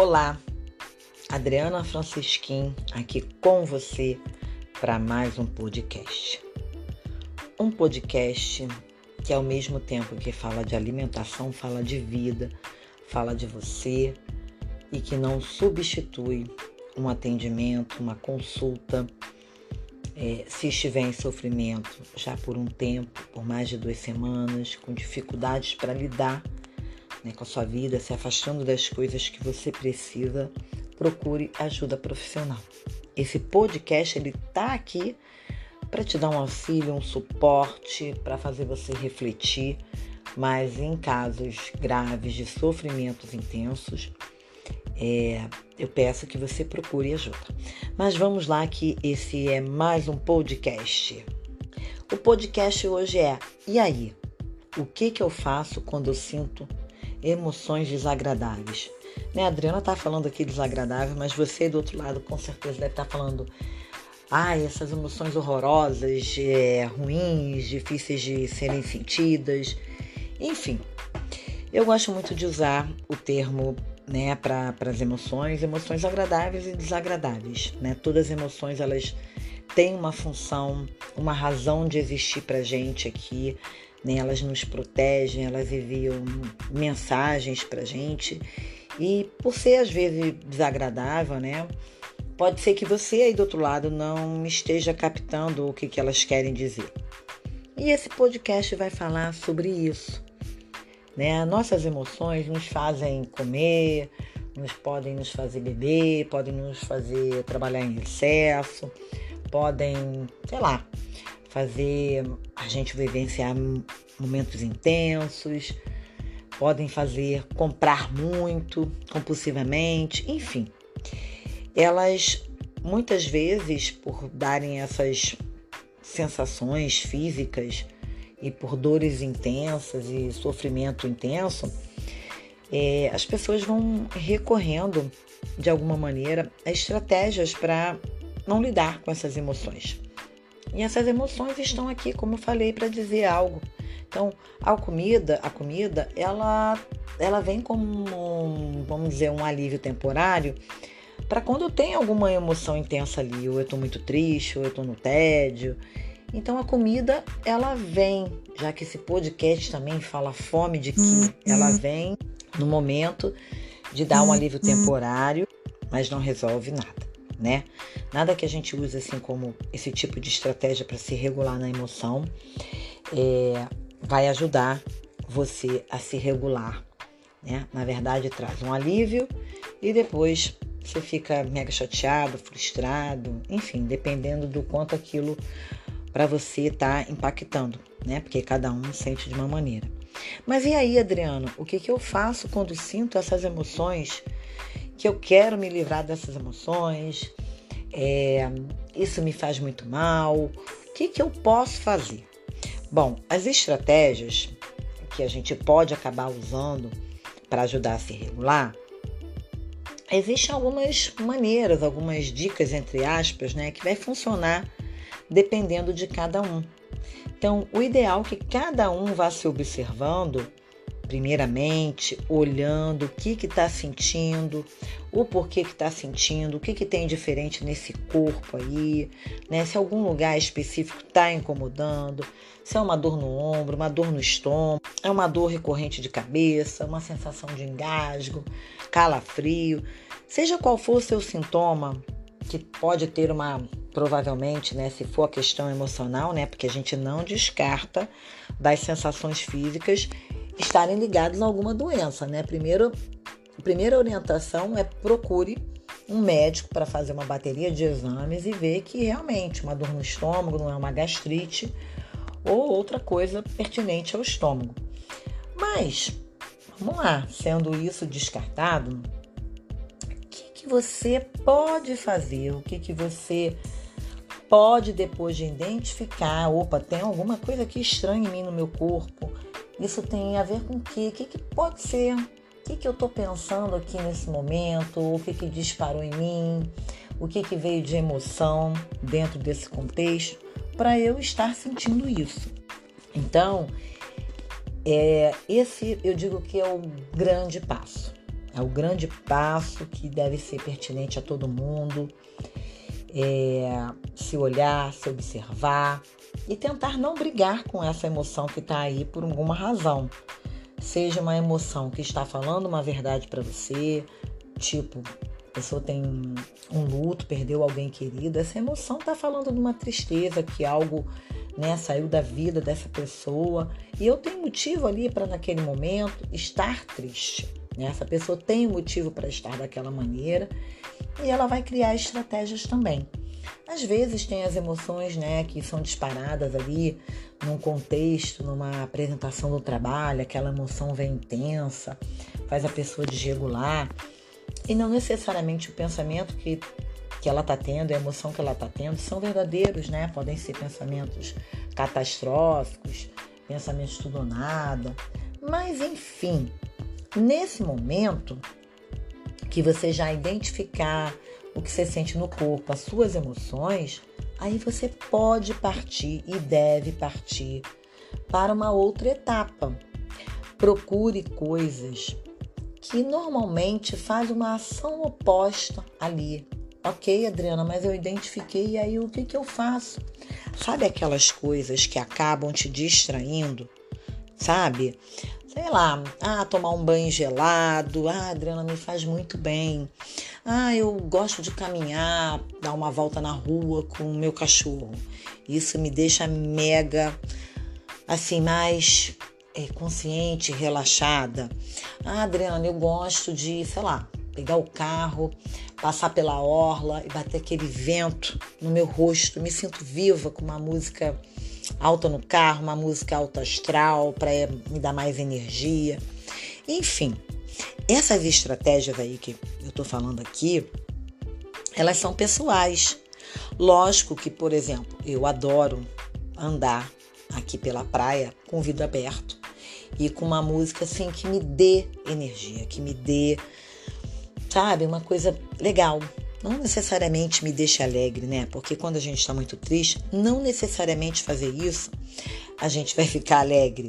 Olá, Adriana Francisquim aqui com você para mais um podcast. Um podcast que ao mesmo tempo que fala de alimentação, fala de vida, fala de você e que não substitui um atendimento, uma consulta, é, se estiver em sofrimento já por um tempo, por mais de duas semanas, com dificuldades para lidar né, com a sua vida, se afastando das coisas que você precisa, procure ajuda profissional. Esse podcast ele tá aqui para te dar um auxílio, um suporte, para fazer você refletir, mas em casos graves de sofrimentos intensos, é, eu peço que você procure ajuda. Mas vamos lá que esse é mais um podcast. O podcast hoje é E aí? O que que eu faço quando eu sinto emoções desagradáveis. Né, a Adriana tá falando aqui desagradável, mas você do outro lado com certeza deve estar tá falando ai, essas emoções horrorosas, é, ruins, difíceis de serem sentidas. Enfim, eu gosto muito de usar o termo né, para as emoções, emoções agradáveis e desagradáveis. Né? Todas as emoções elas têm uma função, uma razão de existir para gente aqui né? Elas nos protegem, elas enviam mensagens para gente e por ser às vezes desagradável, né? Pode ser que você aí do outro lado não esteja captando o que, que elas querem dizer. E esse podcast vai falar sobre isso. Né? Nossas emoções nos fazem comer, nos podem nos fazer beber, podem nos fazer trabalhar em excesso, podem, sei lá, fazer a gente vivenciar momentos intensos, podem fazer comprar muito compulsivamente, enfim. Elas muitas vezes, por darem essas sensações físicas e por dores intensas e sofrimento intenso, é, as pessoas vão recorrendo de alguma maneira a estratégias para não lidar com essas emoções. E essas emoções estão aqui, como eu falei, para dizer algo. Então, a comida, a comida, ela, ela vem como, um, vamos dizer, um alívio temporário para quando tem alguma emoção intensa ali, ou eu estou muito triste, ou eu estou no tédio. Então, a comida, ela vem, já que esse podcast também fala fome de que uhum. ela vem no momento de dar um alívio uhum. temporário, mas não resolve nada né? Nada que a gente use assim como esse tipo de estratégia para se regular na emoção é, vai ajudar você a se regular, né? Na verdade, traz um alívio e depois você fica mega chateado, frustrado, enfim, dependendo do quanto aquilo para você está impactando, né? Porque cada um sente de uma maneira. Mas e aí, Adriano, o que, que eu faço quando sinto essas emoções que eu quero me livrar dessas emoções, é, isso me faz muito mal, o que, que eu posso fazer? Bom, as estratégias que a gente pode acabar usando para ajudar a se regular, existem algumas maneiras, algumas dicas, entre aspas, né, que vai funcionar dependendo de cada um. Então, o ideal é que cada um vá se observando primeiramente olhando o que está sentindo, o porquê que está sentindo, o que, que tem diferente nesse corpo aí, né? Se algum lugar específico está incomodando, se é uma dor no ombro, uma dor no estômago, é uma dor recorrente de cabeça, uma sensação de engasgo, calafrio, seja qual for o seu sintoma, que pode ter uma provavelmente, né, se for a questão emocional, né, porque a gente não descarta das sensações físicas estarem ligados a alguma doença, né? Primeiro, a primeira orientação é procure um médico para fazer uma bateria de exames e ver que realmente uma dor no estômago não é uma gastrite ou outra coisa pertinente ao estômago. Mas, vamos lá, sendo isso descartado, o que, que você pode fazer? O que, que você pode, depois de identificar, opa, tem alguma coisa aqui estranha em mim no meu corpo, isso tem a ver com o quê? O que, que pode ser? O que, que eu estou pensando aqui nesse momento? O que, que disparou em mim? O que, que veio de emoção dentro desse contexto para eu estar sentindo isso? Então, é, esse eu digo que é o grande passo. É o grande passo que deve ser pertinente a todo mundo. É, se olhar, se observar e tentar não brigar com essa emoção que está aí por alguma razão. Seja uma emoção que está falando uma verdade para você, tipo, a pessoa tem um luto, perdeu alguém querido, essa emoção está falando de uma tristeza, que algo né, saiu da vida dessa pessoa e eu tenho motivo ali para naquele momento estar triste. Né? Essa pessoa tem motivo para estar daquela maneira e ela vai criar estratégias também. Às vezes tem as emoções né, que são disparadas ali num contexto, numa apresentação do trabalho, aquela emoção vem intensa, faz a pessoa desregular. E não necessariamente o pensamento que que ela está tendo, a emoção que ela está tendo, são verdadeiros, né? Podem ser pensamentos catastróficos, pensamentos tudo ou nada. Mas, enfim, nesse momento que você já identificar o que você sente no corpo, as suas emoções, aí você pode partir e deve partir para uma outra etapa. Procure coisas que normalmente faz uma ação oposta ali Ok, Adriana, mas eu identifiquei e aí o que, que eu faço? Sabe aquelas coisas que acabam te distraindo? Sabe? Sei lá, ah, tomar um banho gelado, ah, Adriana, me faz muito bem. Ah, eu gosto de caminhar, dar uma volta na rua com o meu cachorro. Isso me deixa mega, assim, mais é, consciente, relaxada. Ah, Adriana, eu gosto de, sei lá, pegar o carro, passar pela orla e bater aquele vento no meu rosto. Me sinto viva com uma música alta no carro, uma música alta astral para me dar mais energia. Enfim, essas estratégias aí que eu tô falando aqui, elas são pessoais. Lógico que, por exemplo, eu adoro andar aqui pela praia com o vidro aberto e com uma música assim que me dê energia, que me dê sabe? Uma coisa legal. Não necessariamente me deixa alegre, né? Porque quando a gente está muito triste, não necessariamente fazer isso a gente vai ficar alegre.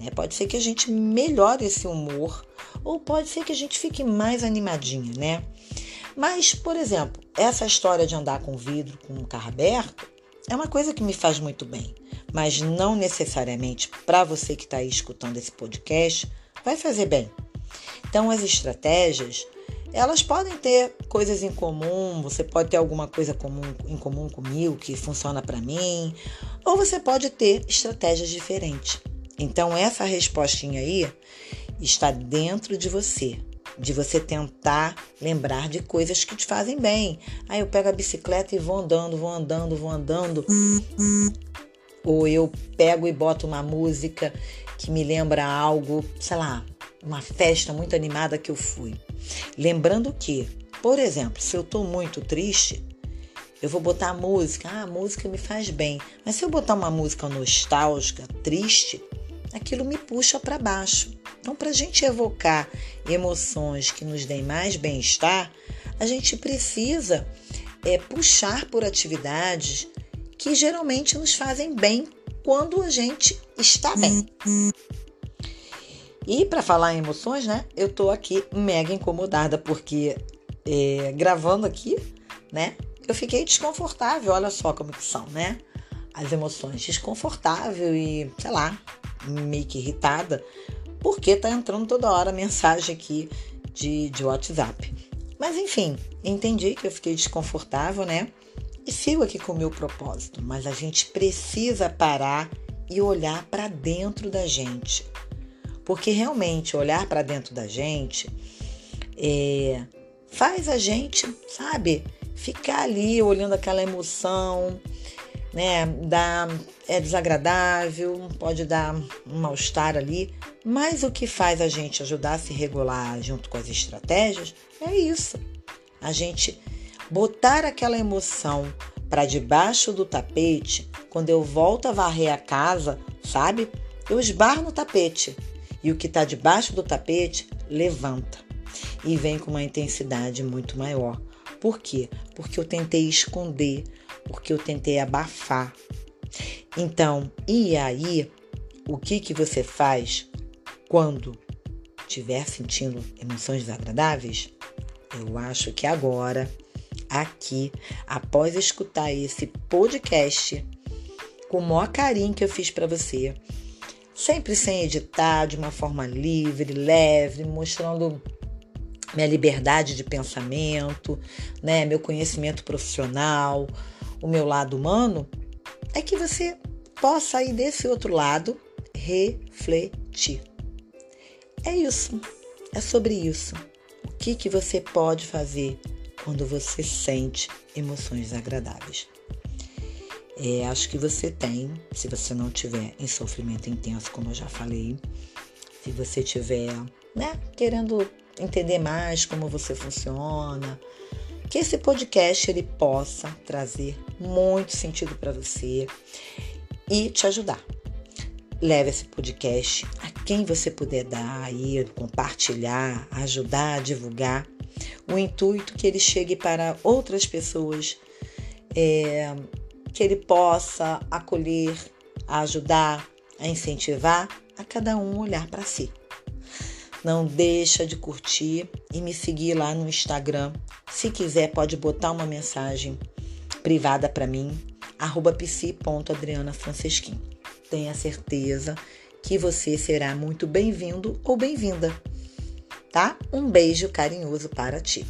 Né? Pode ser que a gente melhore esse humor, ou pode ser que a gente fique mais animadinha, né? Mas, por exemplo, essa história de andar com vidro, com o carro aberto, é uma coisa que me faz muito bem, mas não necessariamente para você que está aí escutando esse podcast vai fazer bem. Então, as estratégias elas podem ter coisas em comum, você pode ter alguma coisa comum, em comum comigo que funciona para mim, ou você pode ter estratégias diferentes. Então, essa respostinha aí está dentro de você, de você tentar lembrar de coisas que te fazem bem. Aí eu pego a bicicleta e vou andando, vou andando, vou andando. Ou eu pego e boto uma música que me lembra algo, sei lá, uma festa muito animada que eu fui. Lembrando que, por exemplo, se eu estou muito triste, eu vou botar música. Ah, a música me faz bem. Mas se eu botar uma música nostálgica, triste, aquilo me puxa para baixo. Então, para a gente evocar emoções que nos deem mais bem-estar, a gente precisa é, puxar por atividades que geralmente nos fazem bem quando a gente está bem. E para falar em emoções, né? Eu tô aqui mega incomodada porque é, gravando aqui, né? Eu fiquei desconfortável. Olha só como que são, né? As emoções desconfortável e, sei lá, meio que irritada, porque tá entrando toda hora mensagem aqui de, de WhatsApp. Mas enfim, entendi que eu fiquei desconfortável, né? E sigo aqui com o meu propósito. Mas a gente precisa parar e olhar para dentro da gente. Porque realmente olhar para dentro da gente é, faz a gente, sabe, ficar ali olhando aquela emoção, né? Dá, é desagradável, pode dar um mal-estar ali, mas o que faz a gente ajudar a se regular junto com as estratégias é isso. A gente botar aquela emoção para debaixo do tapete, quando eu volto a varrer a casa, sabe? Eu esbarro no tapete e o que está debaixo do tapete levanta e vem com uma intensidade muito maior. Por quê? Porque eu tentei esconder, porque eu tentei abafar. Então, e aí, o que que você faz quando estiver sentindo emoções desagradáveis, eu acho que agora, aqui, após escutar esse podcast, com o maior carinho que eu fiz para você, sempre sem editar, de uma forma livre, leve, mostrando minha liberdade de pensamento, né, meu conhecimento profissional, o meu lado humano, é que você possa ir desse outro lado refletir. É isso, é sobre isso. O que, que você pode fazer quando você sente emoções agradáveis? É, acho que você tem, se você não tiver em sofrimento intenso, como eu já falei, se você tiver, né, querendo entender mais como você funciona, que esse podcast ele possa trazer muito sentido para você e te ajudar. Leve esse podcast a quem você puder dar aí, compartilhar, ajudar, divulgar. O intuito que ele chegue para outras pessoas, é, que ele possa acolher, ajudar, a incentivar a cada um olhar para si. Não deixa de curtir e me seguir lá no Instagram. Se quiser, pode botar uma mensagem privada para mim, psi.adrianafrancesquim tenha certeza que você será muito bem-vindo ou bem-vinda, tá? Um beijo carinhoso para ti.